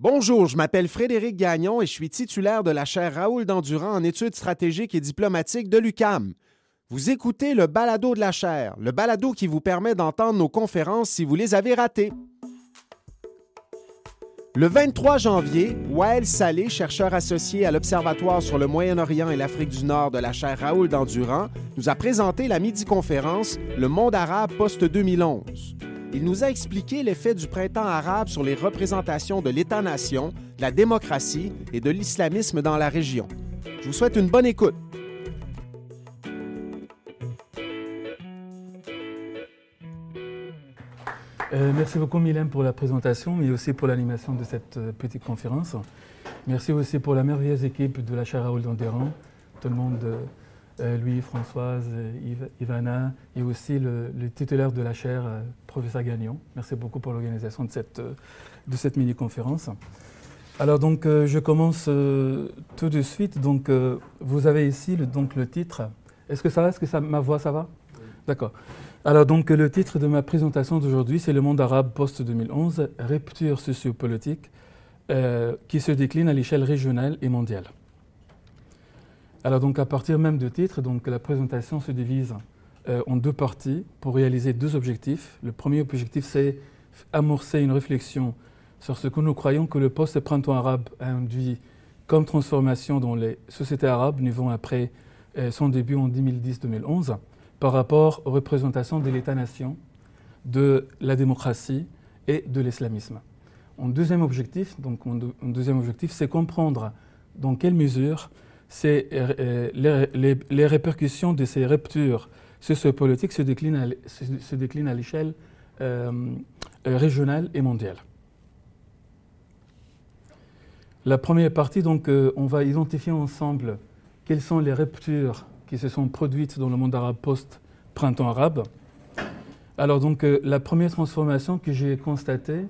Bonjour, je m'appelle Frédéric Gagnon et je suis titulaire de la chaire Raoul Dandurand en études stratégiques et diplomatiques de l'UCAM. Vous écoutez le balado de la chaire, le balado qui vous permet d'entendre nos conférences si vous les avez ratées. Le 23 janvier, Wael Salé, chercheur associé à l'Observatoire sur le Moyen-Orient et l'Afrique du Nord de la chaire Raoul Dandurand, nous a présenté la midi-conférence Le monde arabe post-2011. Il nous a expliqué l'effet du printemps arabe sur les représentations de l'État-nation, de la démocratie et de l'islamisme dans la région. Je vous souhaite une bonne écoute. Euh, merci beaucoup Mylène pour la présentation, mais aussi pour l'animation de cette euh, petite conférence. Merci aussi pour la merveilleuse équipe de la chaire Raoul Dandéran, tout le monde euh, Louis, Françoise, Ivana et aussi le, titulaire de la chaire, euh, professeur Gagnon. Merci beaucoup pour l'organisation de cette, euh, de cette mini-conférence. Alors donc je commence tout de suite. Donc vous avez ici le, donc, le titre. Est-ce que ça va? Est-ce que ça, ma voix ça va? D'accord. Alors donc le titre de ma présentation d'aujourd'hui c'est Le monde arabe post-2011, rupture sociopolitique qui se décline à l'échelle régionale et mondiale. Alors donc à partir même de titre, donc la présentation se divise euh, en deux parties pour réaliser deux objectifs. Le premier objectif, c'est amorcer une réflexion sur ce que nous croyons que le post-printemps arabe a induit comme transformation dans les sociétés arabes vont après euh, son début en 2010-2011 par rapport aux représentations de l'État-nation, de la démocratie et de l'islamisme. En deuxième objectif, deuxième objectif, c'est comprendre dans quelle mesure c'est euh, les, répercussions de ces ruptures sociopolitiques se déclinent à, se, déclinent à l'échelle euh, euh, régionale et mondiale. La première partie, donc, on va identifier ensemble quelles sont les ruptures qui se sont produites dans le monde arabe post-printemps arabe. Alors, donc, la première transformation que j'ai constatée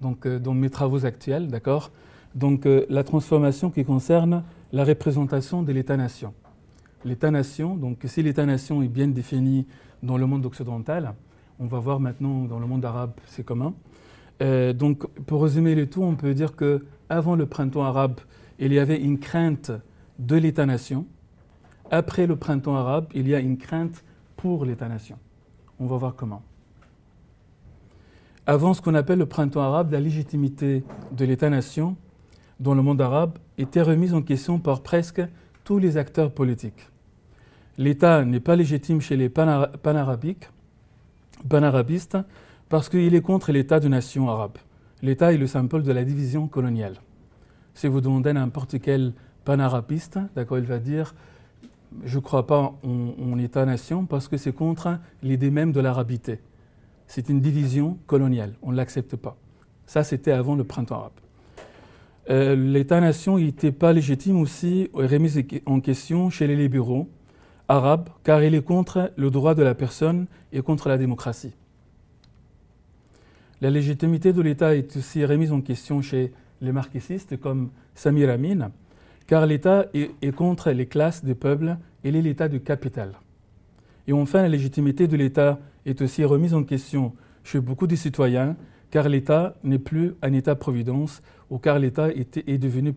donc, dans mes travaux actuels, d'accord? Donc, la transformation qui concerne la représentation de l'État-nation. L'État-nation, donc si l'État-nation est bien défini dans le monde occidental, on va voir maintenant dans le monde arabe c'est commun. Euh, donc pour résumer le tout, on peut dire que avant le printemps arabe, il y avait une crainte de l'État-nation. Après le printemps arabe, il y a une crainte pour l'État-nation. On va voir comment. Avant ce qu'on appelle le printemps arabe, la légitimité de l'État-nation dans le monde arabe était remise en question par presque tous les acteurs politiques. L'État n'est pas légitime chez les panarabiques, panarabistes parce qu'il est contre l'État de nation arabe. L'État est le symbole de la division coloniale. Si vous demandez à n'importe quel panarabiste, d'accord, il va dire je ne crois pas en, en État-nation parce que c'est contre l'idée même de l'arabité. C'est une division coloniale, on ne l'accepte pas. Ça, c'était avant le printemps arabe. Euh, l'État-nation n'était pas légitime aussi, remis en question chez les libéraux arabes, car il est contre le droit de la personne et contre la démocratie. La légitimité de l'État est aussi remise en question chez les marxistes comme Samir Amin, car l'État est, est, contre les classes des peuples et l'État du capital. Et enfin, la légitimité de l'État est aussi remise en question chez beaucoup de citoyens, car l'État n'est plus un État-providence ou car l'État est devenu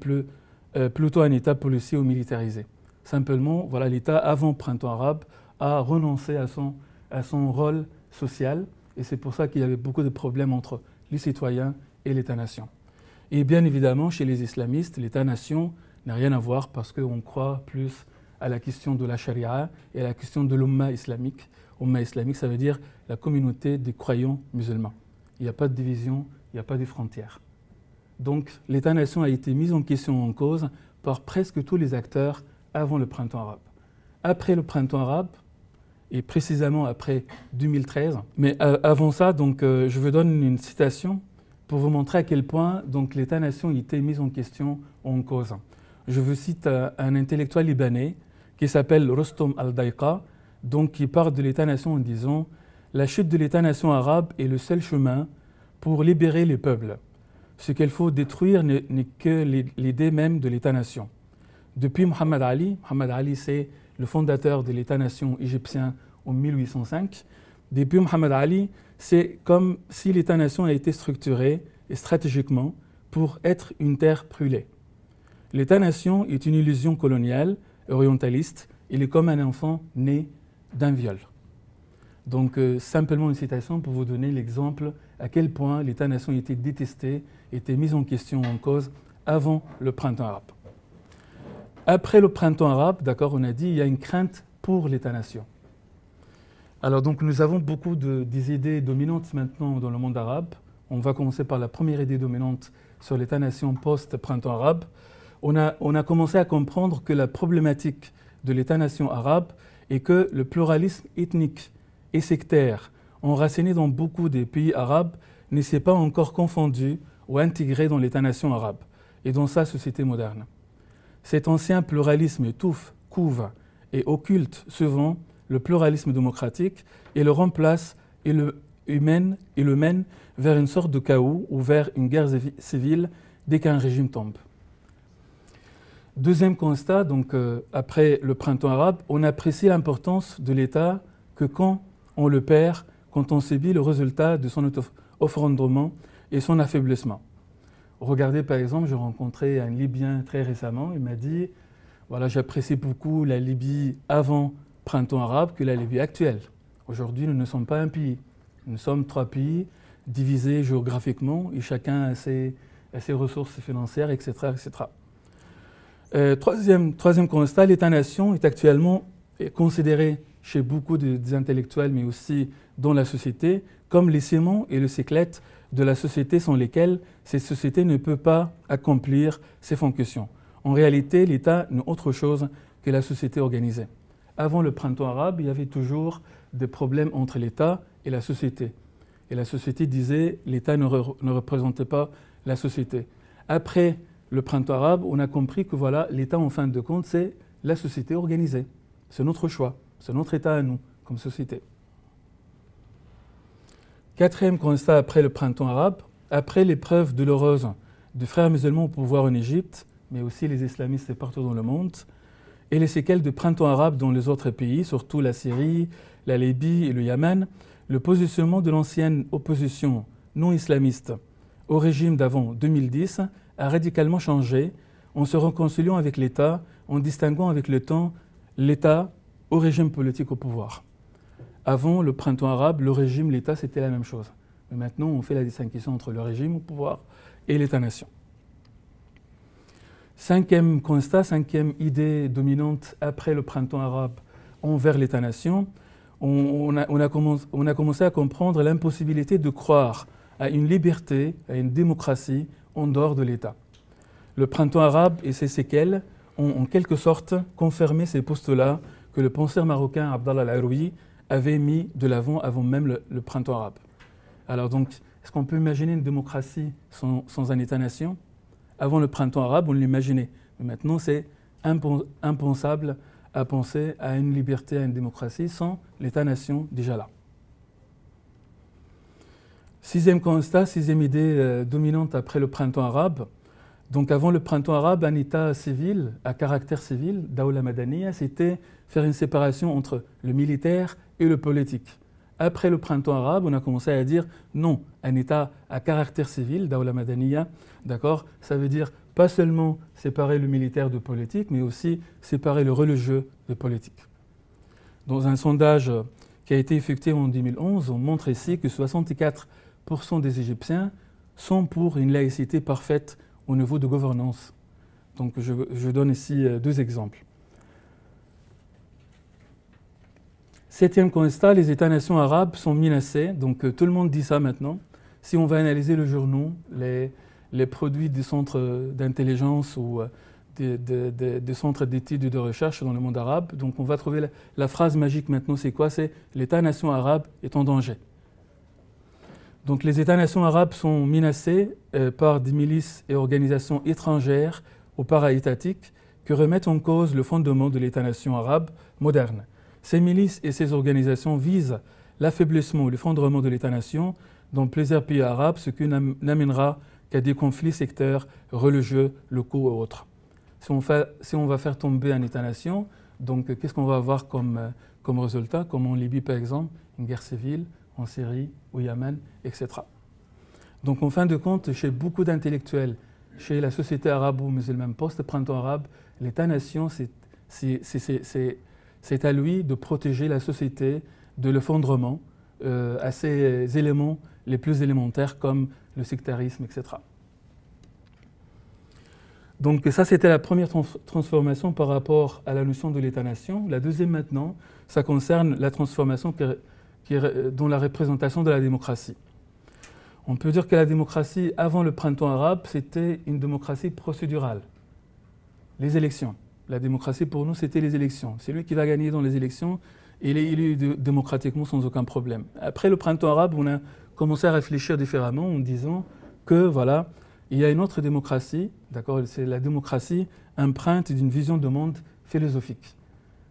euh, plutôt un État policier ou militarisé. Simplement, voilà, l'État, avant printemps arabe, a renoncé à son, à rôle social et c'est pour ça qu'il y avait beaucoup de problèmes entre les citoyens et l'État-nation. Et bien évidemment, chez les islamistes, l'État-nation n'a rien à voir parce qu'on croit plus à la question de la charia et à la question de l'umma islamique. Umma islamique, ça veut dire la communauté des croyants musulmans. Il n'y a pas de division, il n'y a pas de frontières. Donc l'État-nation a été mis en question en cause par presque tous les acteurs avant le printemps arabe. Après le printemps arabe, et précisément après 2013, mais euh, avant ça, donc, euh, je vous donne une citation pour vous montrer à quel point donc, l'État-nation a été mis en question en cause. Je vous cite euh, un intellectuel libanais qui s'appelle Rostom al-Daïqa, donc qui parle de l'État-nation en disant La chute de l'État-nation arabe est le seul chemin pour libérer les peuples ce qu'il faut détruire n'est que l'idée même de l'État-nation. Depuis Muhammad Ali, Muhammad Ali c'est le fondateur de l'État-nation égyptien en 1805, depuis Muhammad Ali, c'est comme si l'État-nation a été structuré stratégiquement pour être une terre brûlée. L'État-nation est une illusion coloniale, orientaliste. Il est comme un enfant né d'un viol. Donc, euh, simplement une citation pour vous donner l'exemple à quel point l'État-nation était détesté, était mis en question, en cause avant le printemps arabe. Après le printemps arabe, d'accord, on a dit il y a une crainte pour l'État-nation. Alors donc nous avons beaucoup de, des idées dominantes maintenant dans le monde arabe. On va commencer par la première idée dominante sur l'État-nation post-printemps arabe. On a, on a commencé à comprendre que la problématique de l'État-nation arabe est que le pluralisme ethnique et sectaire enraciné dans beaucoup des pays arabes ne s'est pas encore confondu ou intégré dans l'État-nation arabe et dans sa société moderne. Cet ancien pluralisme étouffe, couve et occulte souvent le pluralisme démocratique et le remplace et le, mène, et le mène vers une sorte de chaos ou vers une guerre civile dès qu'un régime tombe. Deuxième constat, donc euh, après le printemps arabe, on apprécie l'importance de l'État que quand on le perd, quand on subit le résultat de son effondrement et son affaiblissement. Regardez par exemple, j'ai rencontré un Libyen très récemment, il m'a dit, voilà, j'apprécie beaucoup la Libye avant printemps arabe que la Libye actuelle. Aujourd'hui, nous ne sommes pas un pays. Nous sommes trois pays divisés géographiquement et chacun a ses, ses ressources financières, etc. etc. Euh, troisième, troisième constat, l'État-nation est actuellement considéré chez beaucoup de, des intellectuels, mais aussi dans la société, comme les ciments et le cyclette de la société sans lesquels cette société ne peut pas accomplir ses fonctions. En réalité, l'État n'est autre chose que la société organisée. Avant le printemps arabe, il y avait toujours des problèmes entre l'État et la société. Et la société disait l'État ne, ne, représentait pas la société. Après le printemps arabe, on a compris que voilà, l'État, en fin de compte, c'est la société organisée. C'est notre choix, c'est notre État à nous, comme société. Quatrième constat après le printemps arabe, après l'épreuve douloureuse des frères musulmans au pouvoir en Égypte, mais aussi les islamistes partout dans le monde, et les séquelles du printemps arabe dans les autres pays, surtout la Syrie, la Libye et le Yémen, le positionnement de l'ancienne opposition non islamiste au régime d'avant 2010 a radicalement changé en se réconciliant avec l'État, en distinguant avec le temps l'État au régime politique au pouvoir. Avant le printemps arabe, le régime, l'État, c'était la même chose. Mais maintenant, on fait la distinction entre le régime au pouvoir et l'État-nation. Cinquième constat, cinquième idée dominante après le printemps arabe envers l'État-nation, on, a, commencé, on, a, commencé à comprendre l'impossibilité de croire à une liberté, à une démocratie en dehors de l'État. Le printemps arabe et ses séquelles ont en quelque sorte confirmé ces postes-là que le penseur marocain Abdallah al-Aroui avait mis de l'avant avant même le, printemps arabe. Alors donc, est-ce qu'on peut imaginer une démocratie sans, un État-nation? Avant le printemps arabe, on l'imaginait. Mais maintenant, c'est impensable à penser à une liberté, à une démocratie sans l'État-nation déjà là. Sixième constat, sixième idée euh, dominante après le printemps arabe. Donc avant le printemps arabe, un État civil, à caractère civil, Daoula Madaniya, c'était faire une séparation entre le militaire et le politique. Après le printemps arabe, on a commencé à dire non, un État à caractère civil, Daoula Madaniya, d'accord Ça veut dire pas seulement séparer le militaire de politique, mais aussi séparer le religieux de politique. Dans un sondage qui a été effectué en 2011, on montre ici que 64% des Égyptiens sont pour une laïcité parfaite au niveau de gouvernance. Donc je, donne ici euh, deux exemples. Septième constat, les États-nations arabes sont menacés. Donc euh, tout le monde dit ça maintenant. Si on va analyser le journaux, les, produits des centres d'intelligence ou euh, des, centres d'études et de recherche dans le monde arabe, donc on va trouver la, phrase magique maintenant, c'est quoi? C'est l'État-nation arabe est en danger. Donc les États-nations arabes sont menacés euh, par des milices et organisations étrangères ou para-étatiques qui remettent en cause le fondement de l'État-nation arabe moderne. Ces milices et ces organisations visent l'affaiblissement ou l'effondrement de l'État-nation dans plusieurs pays arabes, ce qui n'amènera qu'à des conflits sectaires, religieux, locaux et autres. Si on, va faire tomber un État-nation, donc qu'est-ce qu'on va avoir comme, comme résultat, comme en Libye par exemple, une guerre civile, en Syrie, au Yémen, etc. Donc en fin de compte, chez beaucoup d'intellectuels, chez la société arabo-musulmane post-printemps arabe, l'État-nation, c'est à lui de protéger la société de l'effondrement euh, à ces éléments les plus élémentaires comme le sectarisme, etc. Donc ça, c'était la première transformation par rapport à la notion de l'État-nation. La deuxième maintenant, ça concerne la transformation qui dans la représentation de la démocratie. On peut dire que la démocratie, avant le printemps arabe, c'était une démocratie procédurale. Les élections. La démocratie, pour nous, c'était les élections. C'est lui qui va gagner dans les élections il est élu démocratiquement sans aucun problème. Après le printemps arabe, on a commencé à réfléchir différemment en disant que, voilà, il y a une autre démocratie, d'accord C'est la démocratie empreinte d'une vision de monde philosophique.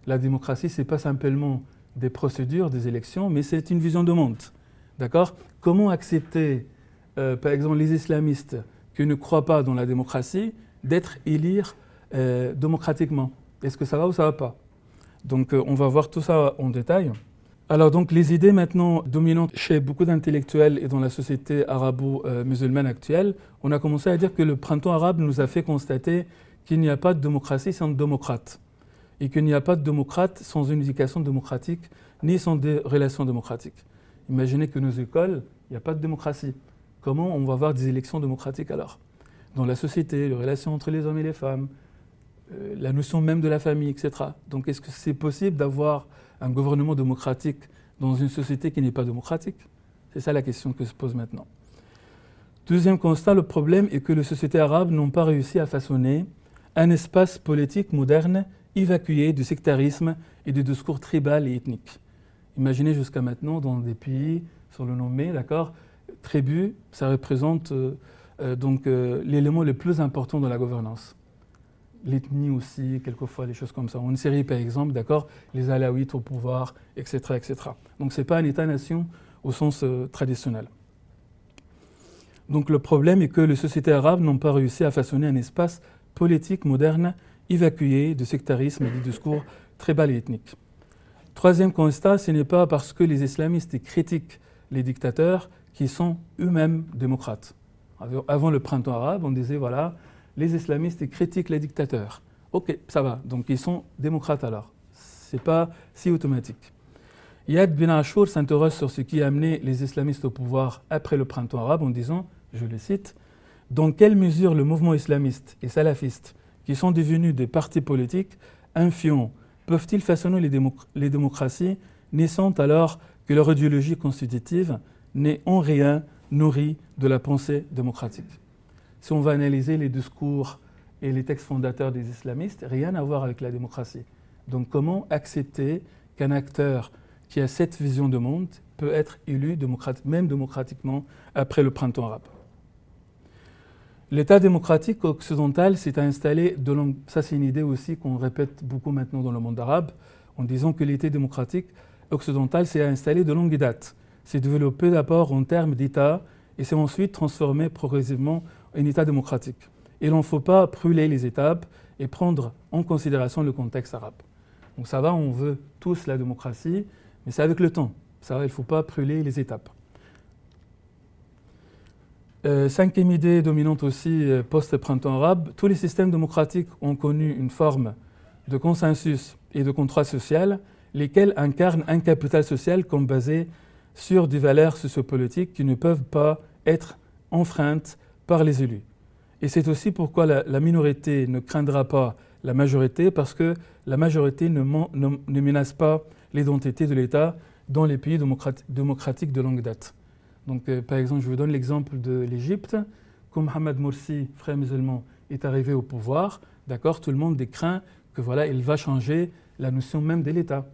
La démocratie, ce n'est pas simplement des procédures, des élections, mais c'est une vision de monde. D'accord? Comment accepter, euh, par exemple, les islamistes qui ne croient pas dans la démocratie, d'être élus euh, démocratiquement Est-ce que ça va ou ça va pas? Donc, euh, on va voir tout ça en détail. Alors donc les idées maintenant dominantes chez beaucoup d'intellectuels et dans la société arabo-musulmane actuelle, on a commencé à dire que le printemps arabe nous a fait constater qu'il n'y a pas de démocratie sans démocrate et qu'il n'y a pas de démocrate sans une éducation démocratique ni sans des relations démocratiques. Imaginez que nos écoles, il n'y a pas de démocratie. Comment on va avoir des élections démocratiques alors? Dans la société, les relations entre les hommes et les femmes, euh, la notion même de la famille, etc. Donc est-ce que c'est possible d'avoir un gouvernement démocratique dans une société qui n'est pas démocratique? C'est ça la question que se pose maintenant. Deuxième constat, le problème est que les sociétés arabes n'ont pas réussi à façonner un espace politique moderne évacué du sectarisme et du discours tribal et ethnique. Imaginez jusqu'à maintenant dans des pays, sur le nommé, d'accord, tribu, ça représente euh, euh, donc l'élément le plus important de la gouvernance l'ethnie aussi, quelquefois, des choses comme ça. En Syrie, par exemple, d'accord, les Alaouites au pouvoir, etc. etc. Donc ce n'est pas un État-nation au sens euh, traditionnel. Donc le problème est que les sociétés arabes n'ont pas réussi à façonner un espace politique moderne évacué du sectarisme et du discours tribal et ethnique. Troisième constat, ce n'est pas parce que les islamistes critiquent les dictateurs qu'ils sont eux-mêmes démocrates. Avant le printemps arabe, on disait, voilà, les islamistes critiquent les dictateurs. Ok, ça va, donc ils sont démocrates alors. Ce n'est pas si automatique. Yad bin Ashur s'interroge sur ce qui a amené les islamistes au pouvoir après le printemps arabe en disant, je le cite, dans quelle mesure le mouvement islamiste et salafiste, qui sont devenus des partis politiques influents, peuvent-ils façonner les, les démocraties naissant alors que leur idéologie constitutive n'est en rien nourrie de la pensée démocratique? Si on va analyser les discours et les textes fondateurs des islamistes, rien à voir avec la démocratie. Donc comment accepter qu'un acteur qui a cette vision de monde peut être élu même démocratiquement après le printemps arabe? L'État démocratique occidental s'est installé de longue... Ça, c'est une idée aussi qu'on répète beaucoup maintenant dans le monde arabe, en disant que l'État démocratique occidental s'est installé de longue date. C'est développé d'abord en termes d'État et s'est ensuite transformé progressivement un État démocratique. Il n'en faut pas brûler les étapes et prendre en considération le contexte arabe. Donc ça va, on veut tous la démocratie, mais c'est avec le temps. Ça va, il ne faut pas brûler les étapes. Euh, cinquième idée dominante aussi euh, post-printemps arabe, tous les systèmes démocratiques ont connu une forme de consensus et de contrat social, lesquels incarnent un capital social comme basé sur des valeurs sociopolitiques qui ne peuvent pas être enfreintes par les élus. Et c'est aussi pourquoi la, minorité ne craindra pas la majorité, parce que la majorité ne, menace pas l'identité de l'État dans les pays démocratiques de longue date. Donc, euh, par exemple, je vous donne l'exemple de l'Égypte. Quand Mohamed Morsi, frère musulman, est arrivé au pouvoir, d'accord, tout le monde craint que voilà, il va changer la notion même de l'État.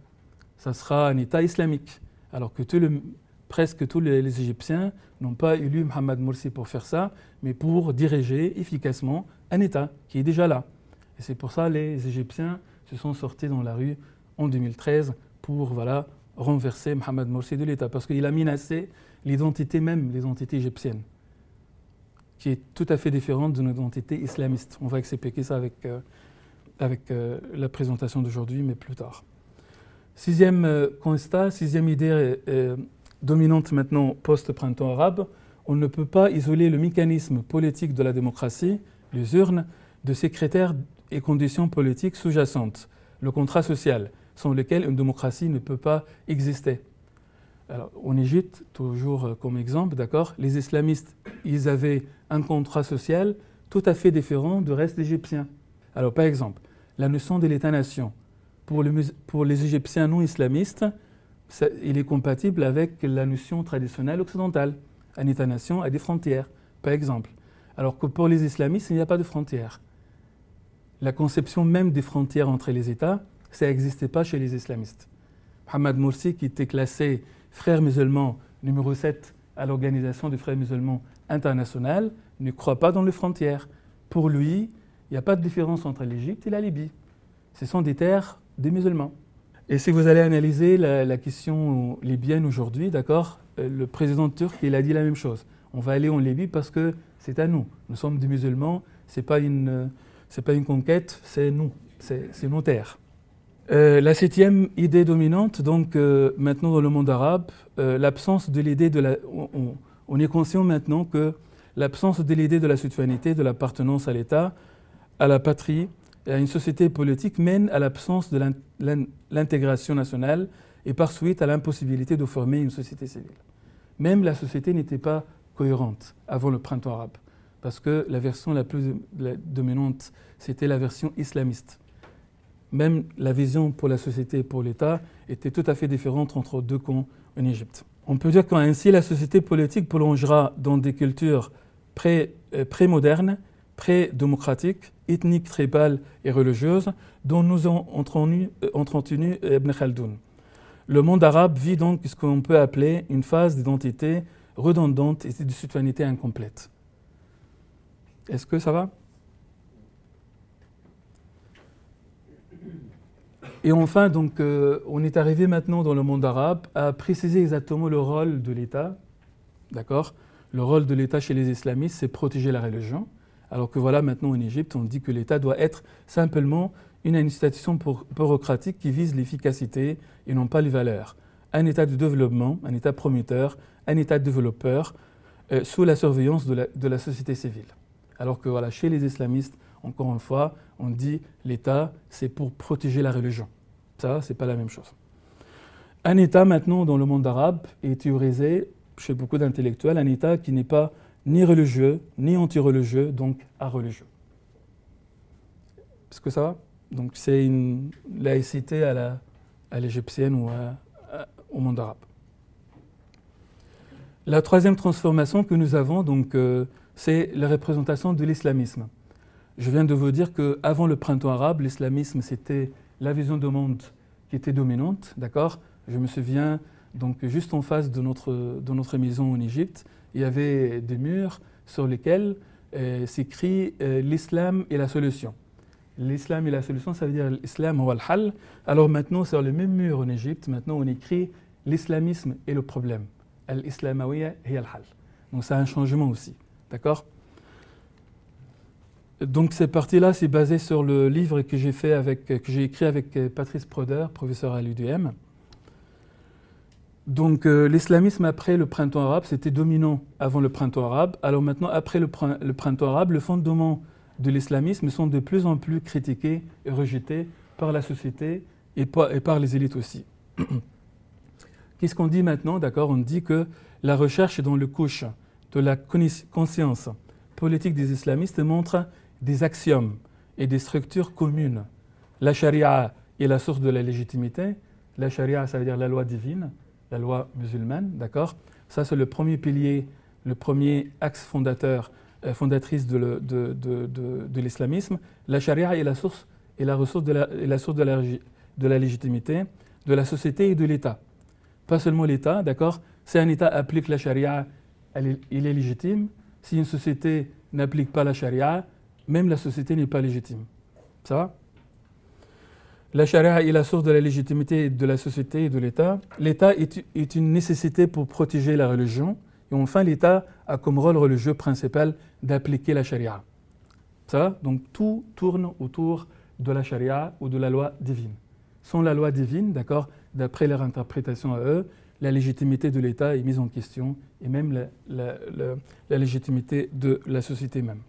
Ça sera un État islamique. Alors que tout le, presque tous les, Égyptiens n'ont pas élu Mohamed Morsi pour faire ça, mais pour diriger efficacement un État qui est déjà là. Et c'est pour ça que les Égyptiens se sont sortis dans la rue en 2013 pour voilà, renverser Mohamed Morsi de l'État, parce qu'il a menacé l'identité même, l'identité égyptienne, qui est tout à fait différente de notre identité islamiste. On va expliquer ça avec, euh, avec euh, la présentation d'aujourd'hui, mais plus tard. Sixième euh, constat, sixième idée dominante maintenant post-printemps arabe, on ne peut pas isoler le mécanisme politique de la démocratie, les urnes, de ses critères et conditions politiques sous-jacentes, le contrat social, sans lequel une démocratie ne peut pas exister. Alors, en Égypte, toujours comme exemple, d'accord, les islamistes, ils avaient un contrat social tout à fait différent du reste égyptien. Alors, par exemple, la notion de l'État-nation, pour, pour, les Égyptiens non islamistes, il est compatible avec la notion traditionnelle occidentale. Un État-nation a des frontières, par exemple. Alors que pour les islamistes, il n'y a pas de frontières. La conception même des frontières entre les États, ça n'existait pas chez les islamistes. Mohamed Morsi, qui était classé frère musulman numéro 7 à l'Organisation des frères musulmans internationale, ne croit pas dans les frontières. Pour lui, il n'y a pas de différence entre l'Égypte et la Libye. Ce sont des terres des musulmans. Et si vous allez analyser la, question libyenne aujourd'hui, d'accord, euh, le président turc, il a dit la même chose. On va aller en Libye parce que c'est à nous. Nous sommes des musulmans, ce n'est pas, une, pas une conquête, c'est nous, c'est nos terres. Euh, la septième idée dominante, donc euh, maintenant dans le monde arabe, l'absence de l'idée de la. On, on, est conscient maintenant que l'absence de l'idée de la citoyenneté, de l'appartenance à l'État, à la patrie, une société politique mène à l'absence de l'intégration nationale et par suite à l'impossibilité de former une société civile. Même la société n'était pas cohérente avant le printemps arabe, parce que la version la plus dominante, c'était la version islamiste. Même la vision pour la société et pour l'État était tout à fait différente entre deux camps en Égypte. On peut dire qu'ainsi la société politique prolongera dans des cultures euh, pré-modernes, pré-démocratiques, ethniques, tribales et religieuses dont nous ont entretenu euh, Ibn Khaldoun. Le monde arabe vit donc ce qu'on peut appeler une phase d'identité redondante et de citoyenneté incomplète. Est-ce que ça va? Et enfin, donc, euh, on est arrivé maintenant dans le monde arabe à préciser exactement le rôle de l'État. D'accord? Le rôle de l'État chez les islamistes, c'est protéger la religion. Alors que voilà, maintenant en Égypte, on dit que l'État doit être simplement une institution bureaucratique qui vise l'efficacité et non pas les valeurs. Un État de développement, un État prometteur, un État développeur, euh, sous la surveillance de la, de la, société civile. Alors que voilà, chez les islamistes, encore une fois, on dit l'État, c'est pour protéger la religion. Ça, c'est pas la même chose. Un État maintenant dans le monde arabe est théorisé chez beaucoup d'intellectuels, un État qui n'est pas ni religieux, ni anti-religieux, donc à-religieux. Est-ce que ça va? Donc c'est une laïcité à l'égyptienne ou au monde arabe. La troisième transformation que nous avons, donc, euh, c'est la représentation de l'islamisme. Je viens de vous dire qu'avant le printemps arabe, l'islamisme, c'était la vision du monde qui était dominante, d'accord? Je me souviens, donc, juste en face de notre, de notre maison en Égypte, il y avait des murs sur lesquels euh, s'écrit euh, l'islam est la solution. L'islam est la solution, ça veut dire l'islam ou al-hal. Alors maintenant, sur le même mur en Égypte, maintenant on écrit l'islamisme est le problème. Al-islamawiyya est al-hal. Donc c'est un changement aussi. D'accord? Donc cette partie-là, c'est basé sur le livre que j'ai écrit avec euh, Patrice Proder, professeur à l'UDM. Donc euh, l'islamisme après le printemps arabe, c'était dominant avant le printemps arabe. Alors maintenant, après le, printemps arabe, le fondement de l'islamisme sont de plus en plus critiqués et rejetés par la société et par, les élites aussi. Qu'est-ce qu'on dit maintenant? D'accord, on dit que la recherche dans le couche de la conscience politique des islamistes montre des axiomes et des structures communes. La charia est la source de la légitimité. La charia, ça veut dire la loi divine, la loi musulmane, d'accord? Ça, c'est le premier pilier, le premier axe fondateur, euh, fondatrice de, l'islamisme. La charia est la source, est la ressource de la, source de la légitimité de la société et de l'État. Pas seulement l'État, d'accord? Si un État applique la charia, il est légitime. Si une société n'applique pas la charia, même la société n'est pas légitime. Ça va? La charia est la source de la légitimité de la société et de l'État. L'État est, une nécessité pour protéger la religion. Et enfin, l'État a comme rôle religieux principal d'appliquer la charia. Ça Donc tout tourne autour de la charia ou de la loi divine. Sans la loi divine, d'accord, d'après leur interprétation à eux, la légitimité de l'État est mise en question et même la, légitimité de la société même.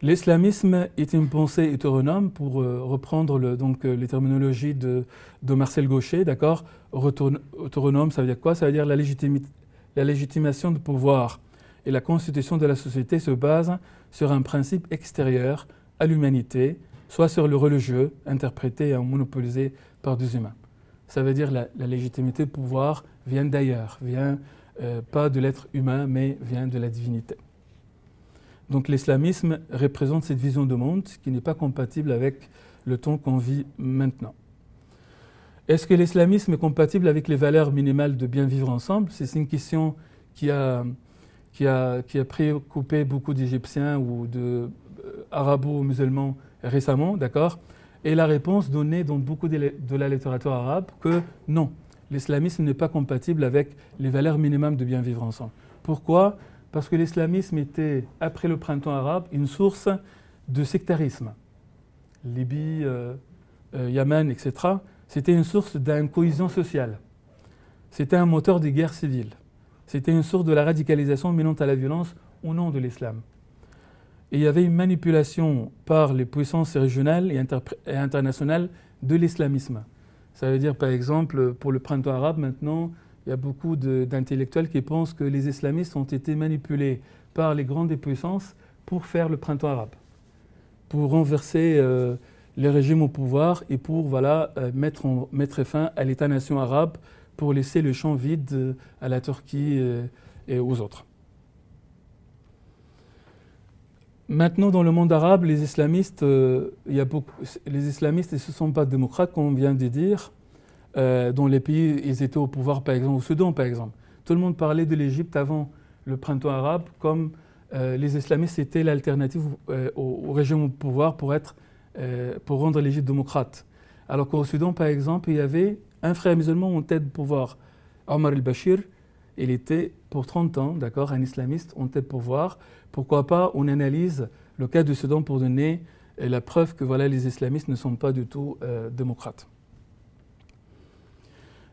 L'islamisme est une pensée hétéronome, pour euh, reprendre donc, euh, les terminologies de, Marcel Gaucher, d'accord? Hétéronome, ça veut dire quoi? Ça veut dire la, la légitimation de pouvoir. Et la constitution de la société se base sur un principe extérieur à l'humanité, soit sur le religieux, interprété et monopolisé par des humains. Ça veut dire la, la légitimité de pouvoir vient d'ailleurs, vient euh, pas de l'être humain, mais vient de la divinité. Donc l'islamisme représente cette vision de monde qui n'est pas compatible avec le temps qu'on vit maintenant. Est-ce que l'islamisme est compatible avec les valeurs minimales de bien vivre ensemble? C'est une question qui a, qui, a, qui a préoccupé beaucoup d'Égyptiens ou d'Arabo-musulmans euh, récemment, d'accord? Et la réponse donnée dans beaucoup de la littérature arabe que non, l'islamisme n'est pas compatible avec les valeurs minimales de bien vivre ensemble. Pourquoi? Parce que l'islamisme était, après le printemps arabe, une source de sectarisme. Libye, euh, euh, Yémen, etc. C'était une source d'incohésion sociale. C'était un moteur des guerres civiles. C'était une source de la radicalisation menant à la violence au nom de l'islam. Et il y avait une manipulation par les puissances régionales et internationales de l'islamisme. Ça veut dire, par exemple, pour le printemps arabe, maintenant, il y a beaucoup d'intellectuels qui pensent que les islamistes ont été manipulés par les grandes puissances pour faire le printemps arabe, pour renverser euh, les régimes au pouvoir et pour voilà, euh, mettre, mettre, fin à l'État-nation arabe, pour laisser le champ vide euh, à la Turquie et aux autres. Maintenant, dans le monde arabe, les islamistes, il y a les islamistes, ne sont pas démocrates, comme on vient de dire. Euh, dans les pays, ils étaient au pouvoir, par exemple, au Soudan, par exemple. Tout le monde parlait de l'Égypte avant le printemps arabe, comme euh, les islamistes étaient l'alternative au, régime au pouvoir pour, être, pour rendre l'Égypte démocrate. Alors qu'au Soudan, par exemple, il y avait un frère musulman en tête de pouvoir, Omar el-Bashir, il était pour 30 ans, d'accord, un islamiste en tête de pouvoir. Pourquoi pas on analyse le cas du Soudan pour donner euh, la preuve que voilà, les islamistes ne sont pas du tout euh, démocrates.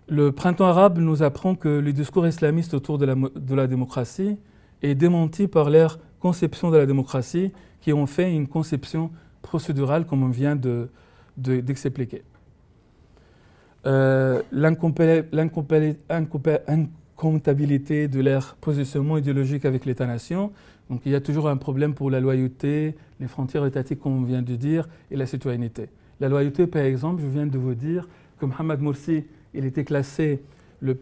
Le printemps arabe nous apprend que le discours islamiste autour de la, démocratie est démenti par leur conception de la démocratie qui ont fait une conception procédurale comme on vient d'expliquer. De, euh, comptabilité de leur positionnement idéologique avec l'État-nation. Donc il y a toujours un problème pour la loyauté, les frontières étatiques, comme on vient de dire, et la citoyenneté. La loyauté, par exemple, je viens de vous dire que Mohamed Morsi, il était classé le,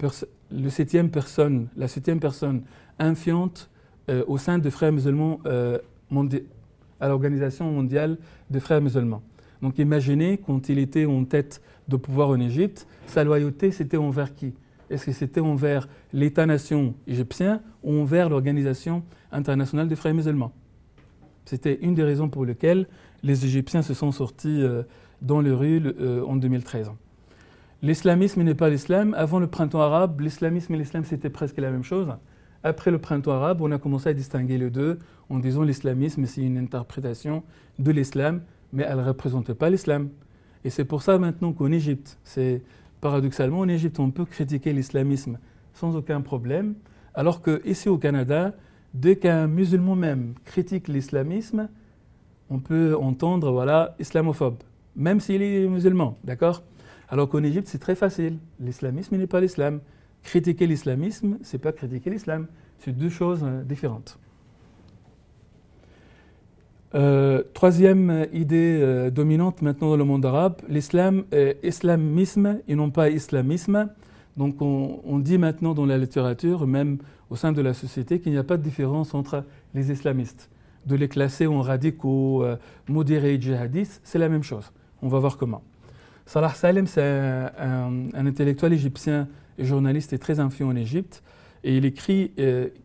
septième personne, la septième personne influente euh, au sein des frères musulmans euh, à l'Organisation mondiale des frères musulmans. Donc imaginez, quand il était en tête de pouvoir en Égypte, sa loyauté, c'était envers qui? Est-ce que c'était envers l'État-nation égyptien ou envers l'Organisation internationale des frères musulmans? C'était une des raisons pour lesquelles les Égyptiens se sont sortis euh, dans les rues euh, en 2013. L'islamisme n'est pas l'islam. Avant le printemps arabe, l'islamisme et l'islam, c'était presque la même chose. Après le printemps arabe, on a commencé à distinguer les deux en disant l'islamisme, c'est une interprétation de l'islam, mais elle ne représentait pas l'islam. Et c'est pour ça maintenant qu'en Égypte, c'est paradoxalement, en Égypte, on peut critiquer l'islamisme sans aucun problème, alors qu'ici au Canada, dès qu'un musulman même critique l'islamisme, on peut entendre, voilà, islamophobe, même s'il est musulman, d'accord? Alors qu'en Égypte, c'est très facile. L'islamisme n'est pas l'islam. Critiquer l'islamisme, c'est pas critiquer l'islam. C'est deux choses euh, différentes. Euh, troisième idée euh, dominante maintenant dans le monde arabe, l'islam est islamisme et non pas islamisme. Donc on, dit maintenant dans la littérature, même au sein de la société, qu'il n'y a pas de différence entre les islamistes. De les classer en radicaux, modérés, djihadistes, c'est la même chose. On va voir comment. Salah Salem, c'est un, intellectuel égyptien et journaliste très influent en Égypte. Et il écrit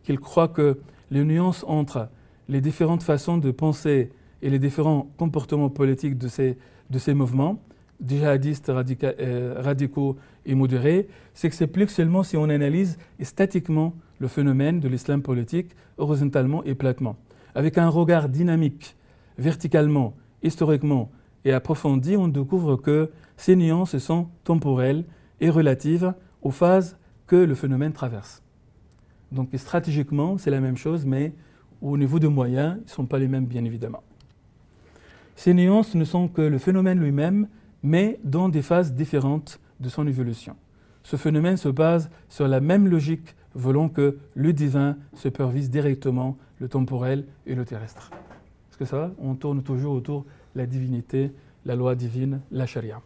qu'il croit que les nuances entre les différentes façons de penser et les différents comportements politiques de ces, de ces mouvements, djihadistes, euh, radicaux et modérés, c'est que c'est plus que seulement si on analyse statiquement le phénomène de l'islam politique, horizontalement et platement. Avec un regard dynamique, verticalement, historiquement et approfondi, on découvre que ces nuances sont temporelles et relatives aux phases que le phénomène traverse. Donc stratégiquement, c'est la même chose, mais au niveau des moyens, ils ne sont pas les mêmes, bien évidemment. Ces nuances ne sont que le phénomène lui-même, mais dans des phases différentes de son évolution. Ce phénomène se base sur la même logique voulant que le divin supervise directement le temporel et le terrestre. Est-ce que ça va? On tourne toujours autour de la divinité, la loi divine, la charia.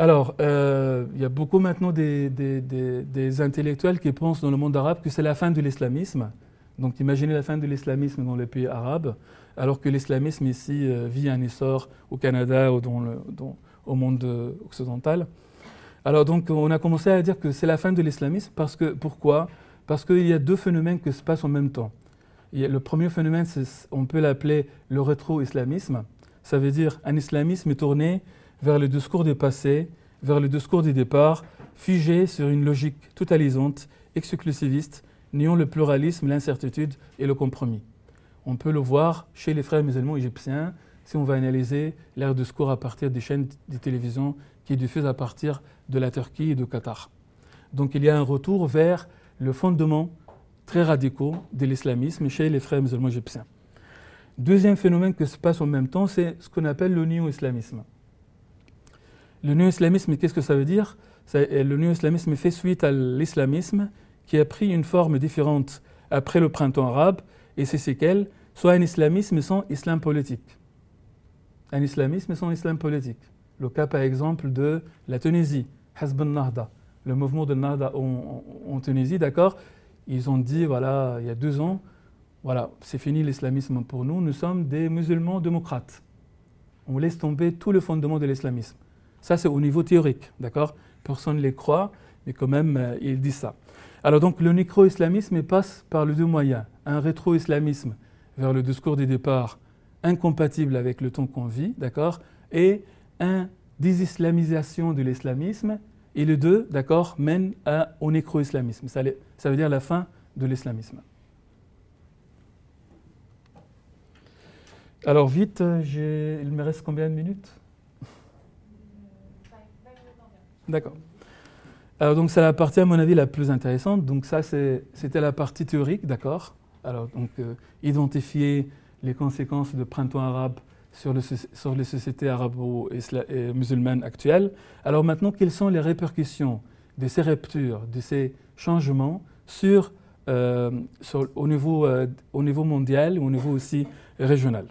Alors, euh, il y a beaucoup maintenant des, intellectuels qui pensent dans le monde arabe que c'est la fin de l'islamisme. Donc imaginez la fin de l'islamisme dans les pays arabes, alors que l'islamisme ici euh, vit un essor au Canada ou dans le, au monde occidental. Alors donc on a commencé à dire que c'est la fin de l'islamisme parce que pourquoi? Parce qu'il y a deux phénomènes qui se passent en même temps. Le premier phénomène, on peut l'appeler le rétro-islamisme. Ça veut dire un islamisme tourné vers le discours du passé, vers le discours du départ, figé sur une logique totalisante, exclusiviste, niant le pluralisme, l'incertitude et le compromis. On peut le voir chez les frères musulmans égyptiens si on va analyser leur discours à partir des chaînes de télévision qui diffusent à partir de la Turquie et du Qatar. Donc il y a un retour vers le fondement très radicaux de l'islamisme chez les frères musulmans égyptiens. Deuxième phénomène qui se passe en même temps, c'est ce qu'on appelle le néo-islamisme. Le néo-islamisme, qu'est-ce que ça veut dire? Le néo-islamisme fait suite à l'islamisme qui a pris une forme différente après le printemps arabe, et c'est séquelles, soit un islamisme sans islam politique. Un islamisme sans islam politique. Le cas par exemple de la Tunisie, le mouvement de Nahda en, Tunisie, d'accord? Ils ont dit, voilà, il y a deux ans, voilà, c'est fini l'islamisme pour nous, nous sommes des musulmans démocrates. On laisse tomber tout le fondement de l'islamisme. Ça, c'est au niveau théorique, d'accord? Personne ne les croit, mais quand même, euh, ils disent ça. Alors donc, le nécro-islamisme passe par les deux moyens. Un rétro-islamisme vers le discours des départs incompatible avec le temps qu'on vit, d'accord? Et un désislamisation de l'islamisme. Et les deux, d'accord, mènent à, au nécro-islamisme. Ça, veut dire la fin de l'islamisme. Alors vite, il me reste combien de minutes? D'accord. Alors donc c'est la partie à mon avis la plus intéressante. Donc ça c'était la partie théorique, d'accord. Alors donc euh, identifier les conséquences du printemps arabe sur, le, sur les sociétés arabo-musulmanes actuelles. Alors maintenant quelles sont les répercussions de ces ruptures, de ces changements sur, euh, au, niveau, euh, au niveau mondial au niveau aussi régional?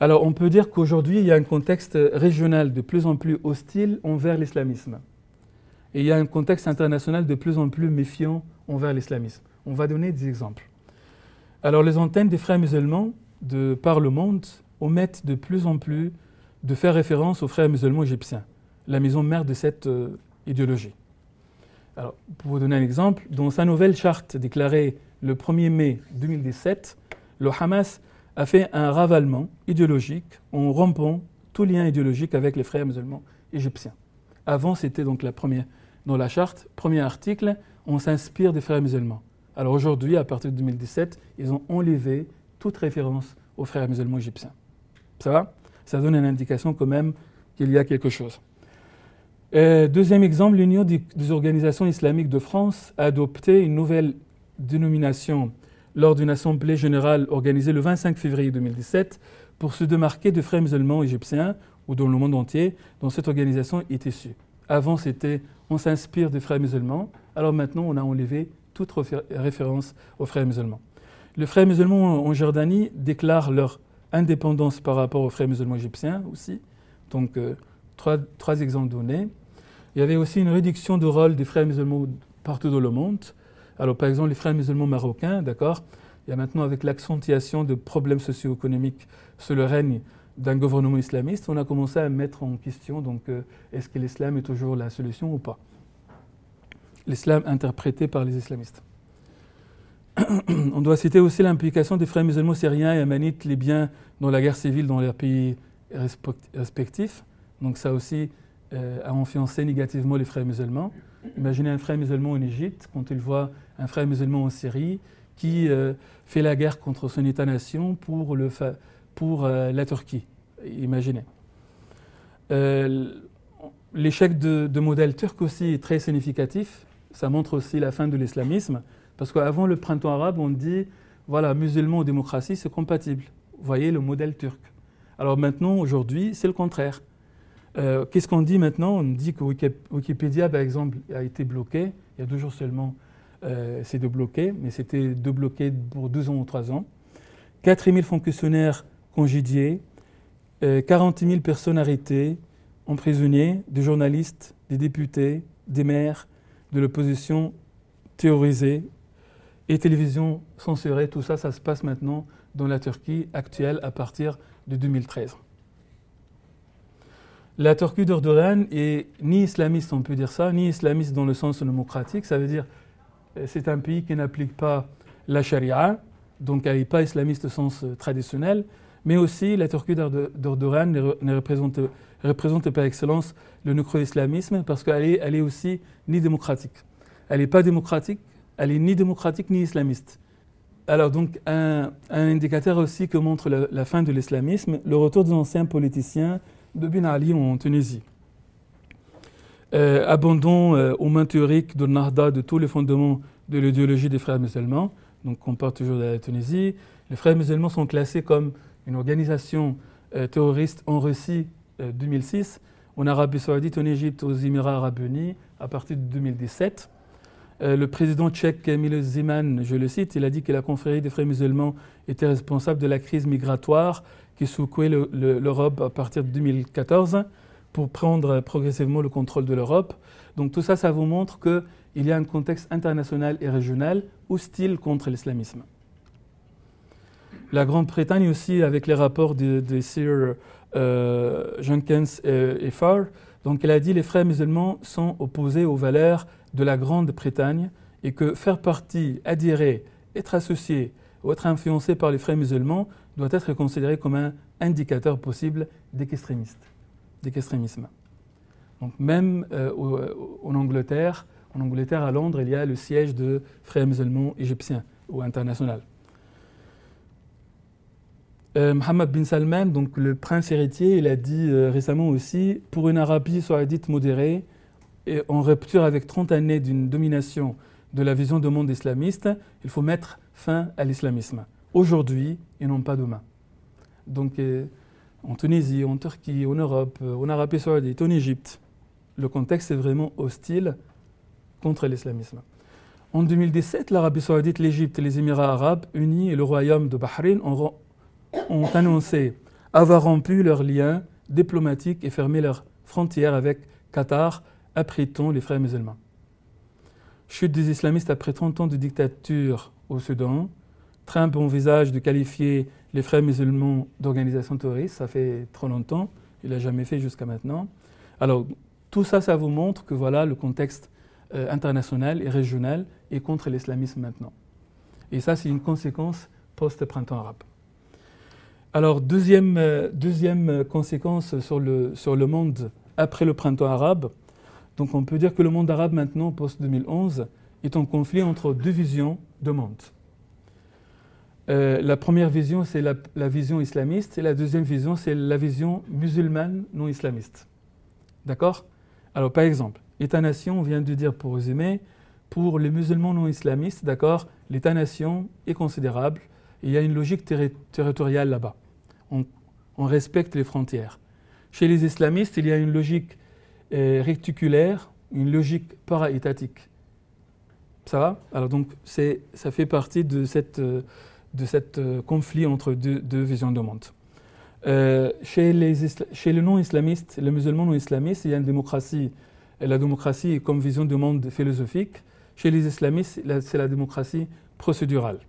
Alors on peut dire qu'aujourd'hui, il y a un contexte régional de plus en plus hostile envers l'islamisme. Et il y a un contexte international de plus en plus méfiant envers l'islamisme. On va donner des exemples. Alors les antennes des frères musulmans de par le monde omettent de plus en plus de faire référence aux frères musulmans égyptiens, la maison mère de cette euh, idéologie. Alors, pour vous donner un exemple, dans sa nouvelle charte déclarée le 1er mai 2017, le Hamas a fait un ravalement idéologique en rompant tout lien idéologique avec les frères musulmans égyptiens. Avant, c'était donc la première, dans la charte, premier article, on s'inspire des frères musulmans. Alors aujourd'hui, à partir de 2017, ils ont enlevé toute référence aux frères musulmans égyptiens. Ça va? Ça donne une indication quand même qu'il y a quelque chose. deuxième exemple, l'Union des organisations islamiques de France a adopté une nouvelle dénomination lors d'une assemblée générale organisée le 25 février 2017 pour se démarquer de frères musulmans égyptiens ou dans le monde entier dont cette organisation est issue. Avant, c'était on s'inspire des frères musulmans, alors maintenant on a enlevé toute référence aux frères musulmans. Les frères musulmans en Jordanie déclarent leur indépendance par rapport aux frères musulmans égyptiens aussi. Donc, euh, trois, trois exemples donnés. Il y avait aussi une réduction du rôle des frères musulmans partout dans le monde. Alors, par exemple, les frères musulmans marocains, d'accord Il y a maintenant, avec l'accentuation de problèmes socio-économiques sous le règne d'un gouvernement islamiste, on a commencé à mettre en question donc euh, est-ce que l'islam est toujours la solution ou pas? L'islam interprété par les islamistes. On doit citer aussi l'implication des frères musulmans syriens et amanites libyens dans la guerre civile dans leurs pays respectifs. Donc ça aussi euh, a influencé négativement les frères musulmans. Imaginez un frère musulman en Égypte, quand il voit un frère musulman en Syrie qui euh, fait la guerre contre son État-nation pour, le pour euh, la Turquie. Imaginez. l'échec de, de modèle turc aussi est très significatif. Ça montre aussi la fin de l'islamisme. Parce qu'avant le printemps arabe, on dit, voilà, musulmans ou démocratie, c'est compatible. Vous voyez le modèle turc. Alors maintenant, aujourd'hui, c'est le contraire. Euh, qu'est-ce qu'on dit maintenant? On dit que Wikipédia, par exemple, a été bloqué. Il y a deux jours seulement, euh, c'est de bloquer, mais c'était de bloquer pour deux ans ou trois ans. 4 000 fonctionnaires congédiés, 40 euh, 000 personnes arrêtées, emprisonnées, des journalistes, des députés, des maires, de l'opposition théorisée et télévision censurée. Tout ça, ça se passe maintenant dans la Turquie actuelle à partir de 2013. La Turquie d'Erdogan est ni islamiste, on peut dire ça, ni islamiste dans le sens démocratique. Ça veut dire euh, c'est un pays qui n'applique pas la charia, donc elle n'est pas islamiste au sens euh, traditionnel, mais aussi la Turquie d'Erdogan ne représente, représente par excellence le nécro-islamisme parce qu'elle est, elle est aussi ni démocratique. Elle n'est pas démocratique, elle est ni démocratique ni islamiste. Alors donc un, indicateur aussi que montre la, fin de l'islamisme, le retour des anciens politiciens de Ben Ali en Tunisie. Euh, abandon euh, au main théorique de Nahda de tous les fondements de l'idéologie des frères musulmans. Donc on parle toujours de la Tunisie. Les frères musulmans sont classés comme une organisation euh, terroriste en Russie 2006, en Arabie saoudite, en Égypte, aux Émirats arabes unis à partir de 2017. Euh, le président tchèque Emile Zeman, je le cite, il a dit que la confrérie des frères musulmans était responsable de la crise migratoire qui secouait l'Europe à partir de 2014 pour prendre progressivement le contrôle de l'Europe. Donc tout ça, ça vous montre qu'il y a un contexte international et régional hostile contre l'islamisme. La Grande-Bretagne aussi, avec les rapports de, Sir euh, Jenkins et Farr, donc il a dit les frères musulmans sont opposés aux valeurs de la Grande-Bretagne et que faire partie, adhérer, être associé ou être influencé par les frères musulmans doit être considéré comme un indicateur possible d'équestrémisme. Donc même euh, en Angleterre, en Angleterre, à Londres, il y a le siège de frères musulmans égyptiens ou international. Euh, Mohammed bin Salman, donc le prince héritier, il a dit euh, récemment aussi, pour une Arabie saoudite modérée, et en rupture avec 30 années d'une domination de la vision du monde islamiste, il faut mettre fin à l'islamisme. Aujourd'hui et non pas demain. Donc euh, en Tunisie, en Turquie, en Europe, euh, en Arabie saoudite, en Égypte, le contexte est vraiment hostile contre l'islamisme. En 2017, l'Arabie saoudite, l'Égypte, les Émirats arabes unis et le royaume de Bahreïn ont, ont annoncé avoir rompu leurs liens diplomatiques et fermé leurs frontières avec Qatar, après-t-on les frères musulmans Chute des islamistes après 30 ans de dictature au Soudan. Trump envisage de qualifier les frères musulmans d'organisation terroriste. Ça fait trop longtemps. Il n'a jamais fait jusqu'à maintenant. Alors, tout ça, ça vous montre que voilà, le contexte euh, international et régional est contre l'islamisme maintenant. Et ça, c'est une conséquence post-printemps arabe. Alors, deuxième, euh, conséquence sur le, monde après le printemps arabe, donc on peut dire que le monde arabe maintenant, post-2011, est en conflit entre deux visions de monde. Euh, la première vision, c'est la, vision islamiste, et la deuxième vision, c'est la vision musulmane non islamiste. D'accord? Alors par exemple, État-nation, on vient de dire pour résumer, pour les musulmans non islamistes, d'accord, l'État-nation est considérable, il y a une logique territoriale là-bas. On respecte les frontières. Chez les islamistes, il y a une logique recticulaire, une logique para-étatique. Ça va? Alors donc ça fait partie de cette, de cette euh, conflit entre deux, visions de monde. Euh, chez, les, non-islamistes, les musulmans non-islamistes, il y a une démocratie. La démocratie comme vision du monde philosophique. Chez les islamistes, c'est la démocratie procédurale.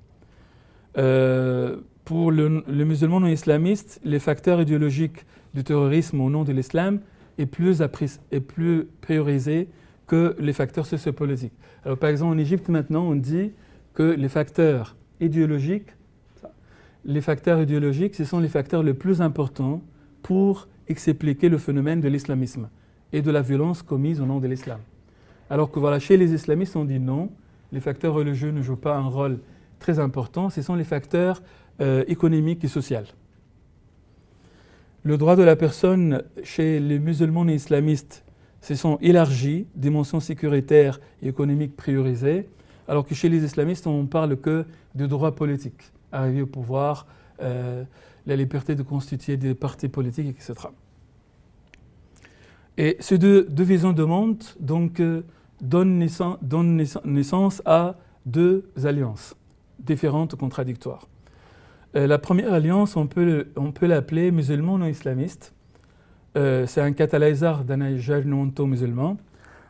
Euh, pour le, les musulmans non-islamistes, les facteurs idéologiques du terrorisme au nom de l'islam est plus, est plus priorisé que les facteurs sociopolitiques. Alors, par exemple, en Égypte, maintenant, on dit que les facteurs idéologiques, les facteurs idéologiques, ce sont les facteurs les plus importants pour expliquer le phénomène de l'islamisme et de la violence commise au nom de l'islam. Alors que voilà, chez les islamistes, on dit non, les facteurs religieux ne jouent pas un rôle très important, ce sont les facteurs euh, économiques et sociaux. Le droit de la personne chez les musulmans et islamistes, se sont élargies, dimensions sécuritaires et économiques priorisées, alors que chez les islamistes, on parle que de droits politiques, arriver au pouvoir, euh, la liberté de constituer des partis politiques, etc. Et ces deux, visions de monde donc, euh, donnent, naissance, à deux alliances différentes, contradictoires. Euh, la première alliance, on peut, l'appeler musulman non islamiste. Euh, c'est un catalyseur d'un non musulman.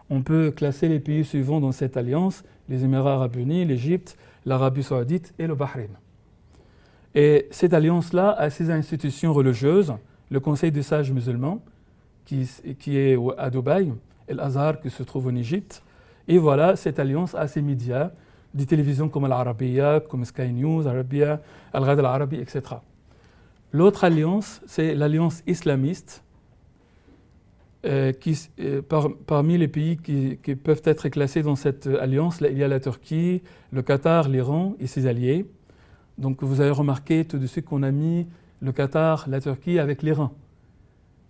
On peut classer les pays suivants dans cette alliance les Émirats arabes unis, l'Égypte, l'Arabie saoudite et le Bahreïn. Et cette alliance-là a ses institutions religieuses, le Conseil des sages musulmans, qui, qui est à Dubaï, et l'Azhar qui se trouve en Égypte. Et voilà, cette alliance a ses médias, des télévisions comme l'Arabia, comme Sky News, Arabia, Al-Ghad al-Arabi, etc. L'autre alliance, c'est l'alliance islamiste, euh, qui, euh, parmi les pays qui, peuvent être classés dans cette alliance, il y a la Turquie, le Qatar, l'Iran et ses alliés. Donc vous avez remarqué tout de suite qu'on a mis le Qatar, la Turquie avec l'Iran.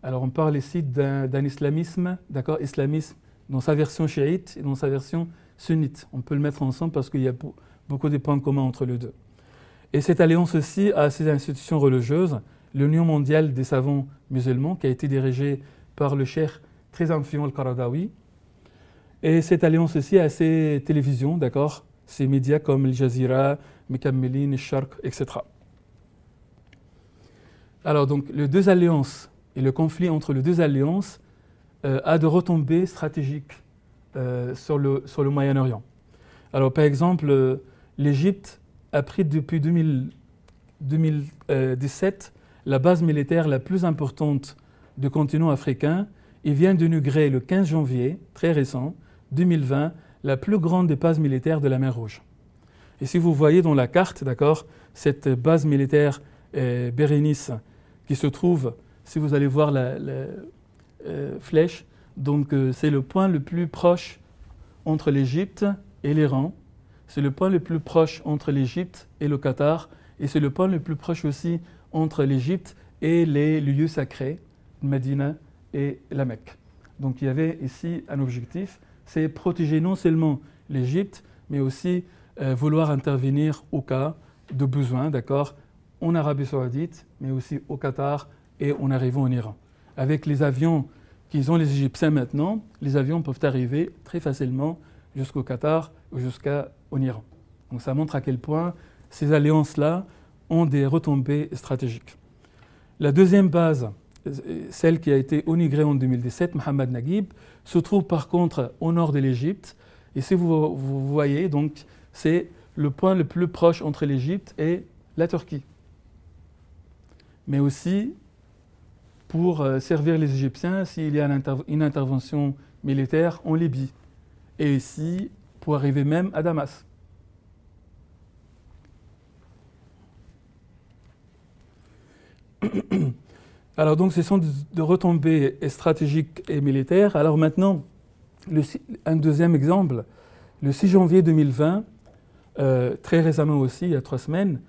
Alors on parle ici d'un islamisme, d'accord, islamisme dans sa version chiite et dans sa version sunnite. On peut le mettre ensemble parce qu'il y a beaucoup de points communs entre les deux. Et cette alliance aussi a ses institutions religieuses, l'Union mondiale des savants musulmans qui a été dirigée par le cheikh très influent al-Qaradawi. Et cette alliance aussi a ses télévisions, d'accord, ses médias comme Al Jazeera, Mekammelin, Shark, etc. Alors donc les deux alliances et le conflit entre les deux alliances euh, a de retombées stratégiques euh, sur le, sur le Moyen-Orient. Alors par exemple, euh, l'Égypte a pris depuis 2017 la base militaire la plus importante du continent africain et vient d'inaugurer le 15 janvier, très récent, 2020, la plus grande des bases militaires de la mer Rouge. Et si vous voyez dans la carte, d'accord, cette base militaire Bérénice qui se trouve si vous allez voir la, euh, flèche, donc euh, c'est le point le plus proche entre l'Égypte et l'Iran. C'est le point le plus proche entre l'Égypte et le Qatar. Et c'est le point le plus proche aussi entre l'Égypte et les lieux sacrés, Medina et la Mecque. Donc il y avait ici un objectif, c'est protéger non seulement l'Égypte, mais aussi euh, vouloir intervenir au cas de besoin, d'accord, en Arabie saoudite, mais aussi au Qatar, et on arrive en Iran. Avec les avions qu'ils ont les Égyptiens maintenant, les avions peuvent arriver très facilement jusqu'au Qatar ou jusqu'en Iran. Donc ça montre à quel point ces alliances-là ont des retombées stratégiques. La deuxième base, celle qui a été inaugurée en 2017, Mohamed Naguib, se trouve par contre au nord de l'Égypte. Et si vous, vous voyez, donc, c'est le point le plus proche entre l'Égypte et la Turquie. Mais aussi pour euh, servir les Égyptiens s'il y a une intervention militaire en Libye, et ici pour arriver même à Damas. Alors donc ce sont de retombées stratégiques et militaires. Alors maintenant, un deuxième exemple, le 6 janvier 2020, euh, très récemment aussi, il y a trois semaines,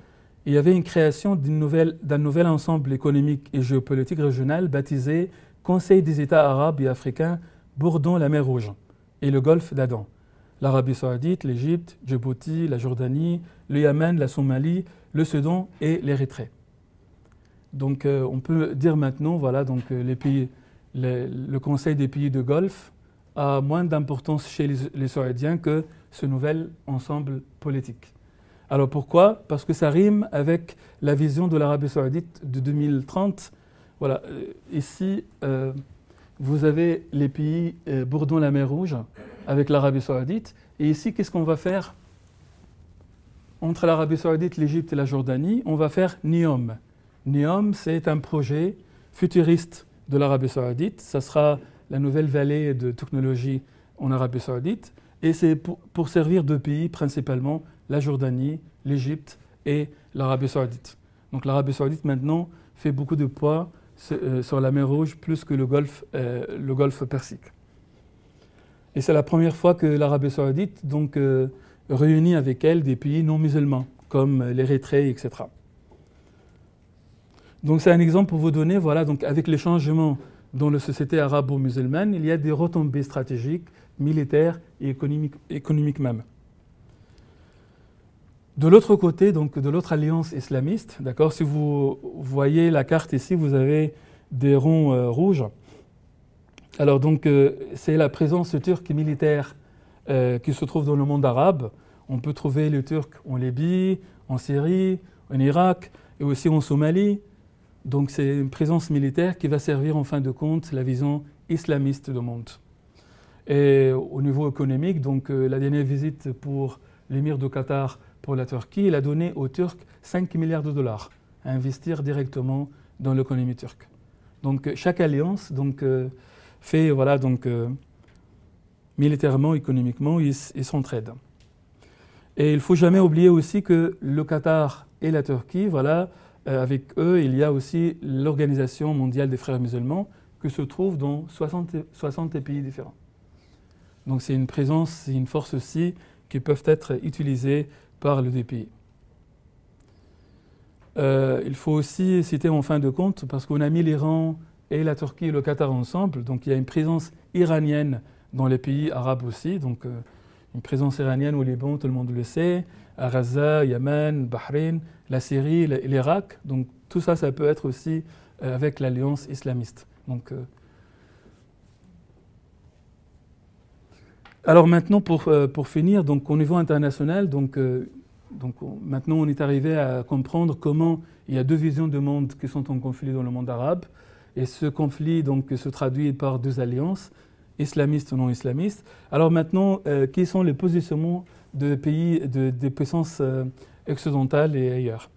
il y avait une création d'un nouvel ensemble économique et géopolitique régional baptisé Conseil des États arabes et africains bordant la mer Rouge et le golfe d'Adan. L'Arabie saoudite, l'Égypte, Djibouti, la Jordanie, le Yémen, la Somalie, le Soudan et l'Érythrée. Donc euh, on peut dire maintenant, voilà, donc euh, les pays, le Conseil des pays de Golfe a moins d'importance chez les Saoudiens que ce nouvel ensemble politique. Alors pourquoi? Parce que ça rime avec la vision de l'Arabie saoudite de 2030. Voilà, euh, ici, euh, vous avez les pays euh, bourdon la mer Rouge avec l'Arabie saoudite. Et ici, qu'est-ce qu'on va faire? Entre l'Arabie saoudite, l'Égypte et la Jordanie, on va faire NIOM. NIOM, c'est un projet futuriste de l'Arabie saoudite. Ça sera la nouvelle vallée de technologie en Arabie saoudite. Et c'est pour, pour servir deux pays principalement la Jordanie, l'Égypte et l'Arabie saoudite. Donc l'Arabie saoudite maintenant fait beaucoup de poids euh, sur la mer Rouge plus que le golfe, euh, le golfe Persique. Et c'est la première fois que l'Arabie saoudite donc, euh, réunit avec elle des pays non musulmans, comme l'Érythrée, etc. Donc c'est un exemple pour vous donner, voilà, donc avec les changements dans la société arabo-musulmane, il y a des retombées stratégiques, militaires et économiques même. De l'autre côté, donc de l'autre alliance islamiste, d'accord, si vous voyez la carte ici, vous avez des ronds euh, rouges. Alors donc euh, c'est la présence turque militaire euh, qui se trouve dans le monde arabe. On peut trouver les Turcs en Libye, en Syrie, en Irak et aussi en Somalie. Donc c'est une présence militaire qui va servir en fin de compte la vision islamiste du monde. Et au niveau économique, donc la dernière visite pour l'émir de Qatar pour la Turquie, il a donné aux Turcs 5 milliards de dollars à investir directement dans l'économie turque. Donc chaque alliance donc, euh, fait, voilà, donc, euh, militairement, économiquement, ils s'entraident. Et il ne faut jamais oublier aussi que le Qatar et la Turquie, voilà, euh, avec eux, il y a aussi l'Organisation mondiale des frères musulmans qui se trouve dans 60, 60 pays différents. Donc c'est une présence, c'est une force aussi qui peuvent être utilisées par le DPI. Euh, il faut aussi citer en fin de compte, parce qu'on a mis l'Iran et la Turquie et le Qatar ensemble, donc il y a une présence iranienne dans les pays arabes aussi, donc euh, une présence iranienne au Liban, tout le monde le sait, à Gaza, Yémen, Bahreïn, la Syrie, l'Irak, donc tout ça, ça peut être aussi euh, avec l'alliance islamiste. Donc, Alors maintenant, pour, euh, pour, finir, donc au niveau international, donc, euh, maintenant on est arrivé à comprendre comment il y a deux visions de monde qui sont en conflit dans le monde arabe. Et ce conflit donc, se traduit par deux alliances, islamistes ou non islamistes. Alors maintenant, euh, quels sont les positionnements de pays, de, des puissances occidentales et ailleurs?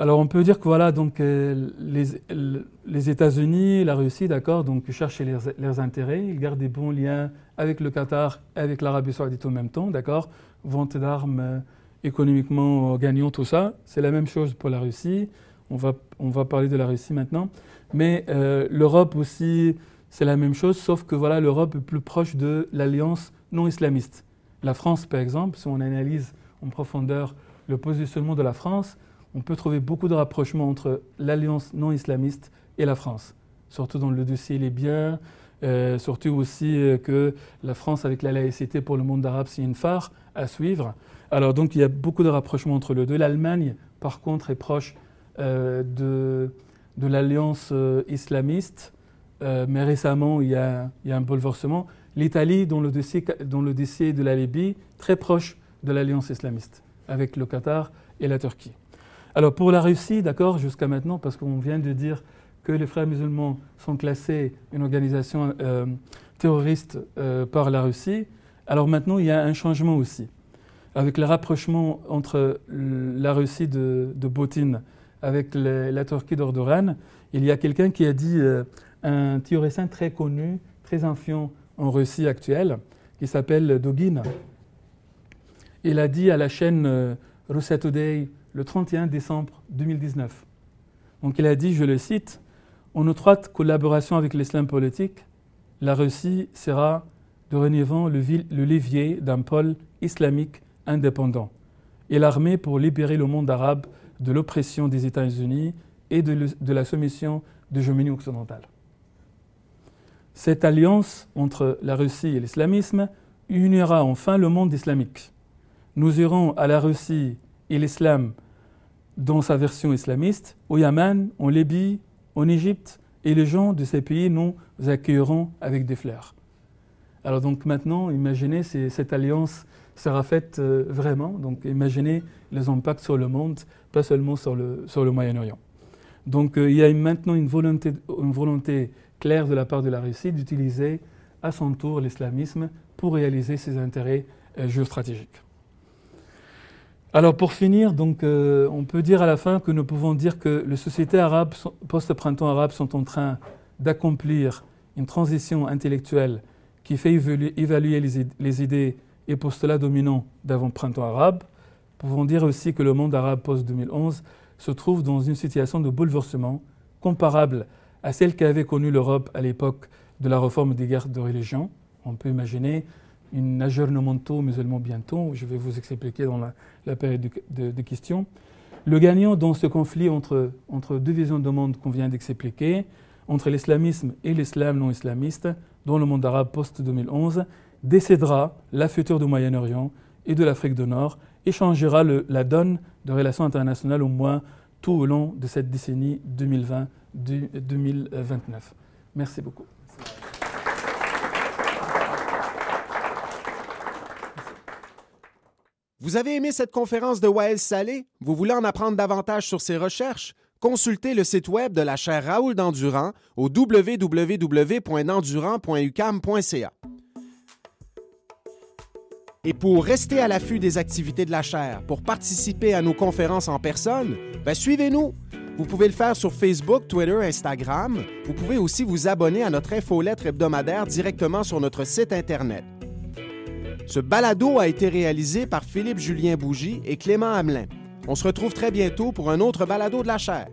Alors on peut dire que voilà, donc euh, les, États-Unis, la Russie, d'accord, donc cherchent leurs, intérêts, ils gardent des bons liens avec le Qatar, avec l'Arabie Saoudite en même temps, d'accord, vente d'armes euh, économiquement gagnant, tout ça. C'est la même chose pour la Russie. On va, on va parler de la Russie maintenant. Mais euh, l'Europe aussi, c'est la même chose, sauf que voilà, l'Europe est plus proche de l'alliance non islamiste. La France, par exemple, si on analyse en profondeur le positionnement de la France, on peut trouver beaucoup de rapprochements entre l'alliance non islamiste et la France, surtout dans le dossier libyen, euh, surtout aussi euh, que la France avec la laïcité pour le monde arabe, c'est une phare à suivre. Alors donc il y a beaucoup de rapprochements entre les deux. L'Allemagne, par contre, est proche euh, de, l'alliance islamiste, mais récemment il y, a, un bouleversement. L'Italie, dans le dossier de la Libye, très proche de l'alliance islamiste, avec le Qatar et la Turquie. Alors pour la Russie, d'accord, jusqu'à maintenant, parce qu'on vient de dire que les frères musulmans sont classés une organisation euh, terroriste euh, par la Russie, alors maintenant il y a un changement aussi. Avec le rapprochement entre la Russie de, de Poutine avec la Turquie d'Ordogan, il y a quelqu'un qui a dit, euh, un théoricien très connu, très influent en Russie actuelle, qui s'appelle Dogin. Il a dit à la chaîne Russia Today, le 31 décembre 2019. Donc il a dit, je le cite, En étroite collaboration avec l'islam politique, la Russie sera dorénavant le, le levier d'un pôle islamique indépendant et l'armée pour libérer le monde arabe de l'oppression des États-Unis et de, la soumission de l'hégémonie occidentale. Cette alliance entre la Russie et l'islamisme unira enfin le monde islamique. Nous irons à la Russie et l'islam dans sa version islamiste, au Yémen, en Libye, en Égypte, et les gens de ces pays nous accueilleront avec des fleurs. Alors donc maintenant, imaginez si cette alliance sera faite euh, vraiment, donc imaginez les impacts sur le monde, pas seulement sur le, sur le Moyen-Orient. Donc euh, il y a maintenant une volonté, une volonté claire de la part de la Russie d'utiliser à son tour l'islamisme pour réaliser ses intérêts euh, géostratégiques. Alors pour finir, donc, euh, on peut dire à la fin que nous pouvons dire que les sociétés arabes, post-printemps arabe, sont en train d'accomplir une transition intellectuelle qui fait évaluer, les, idées et postulats dominants d'avant-printemps arabe. Pouvons dire aussi que le monde arabe post-2011 se trouve dans une situation de bouleversement comparable à celle qu'avait connue l'Europe à l'époque de la réforme des guerres de religion. On peut imaginer une aggiornemento musulman bientôt, je vais vous expliquer dans la, période de, questions. Le gagnant dans ce conflit entre, entre deux visions de monde qu'on vient d'expliquer, entre l'islamisme et l'islam non islamiste dans le monde arabe post-2011 décédera la future du Moyen-Orient et de l'Afrique du Nord et changera la donne de relations internationales au moins tout au long de cette décennie 2020-2029. Merci beaucoup. Vous avez aimé cette conférence de Wael Salé? Vous voulez en apprendre davantage sur ses recherches? Consultez le site web de la chaire Raoul Dandurand au www.dandurand.ucam.ca. Et pour rester à l'affût des activités de la chaire, pour participer à nos conférences en personne, ben suivez-nous. Vous pouvez le faire sur Facebook, Twitter, Instagram. Vous pouvez aussi vous abonner à notre infolettre hebdomadaire directement sur notre site Internet. Ce balado a été réalisé par Philippe Julien Bougie et Clément Hamelin. On se retrouve très bientôt pour un autre balado de la chaire.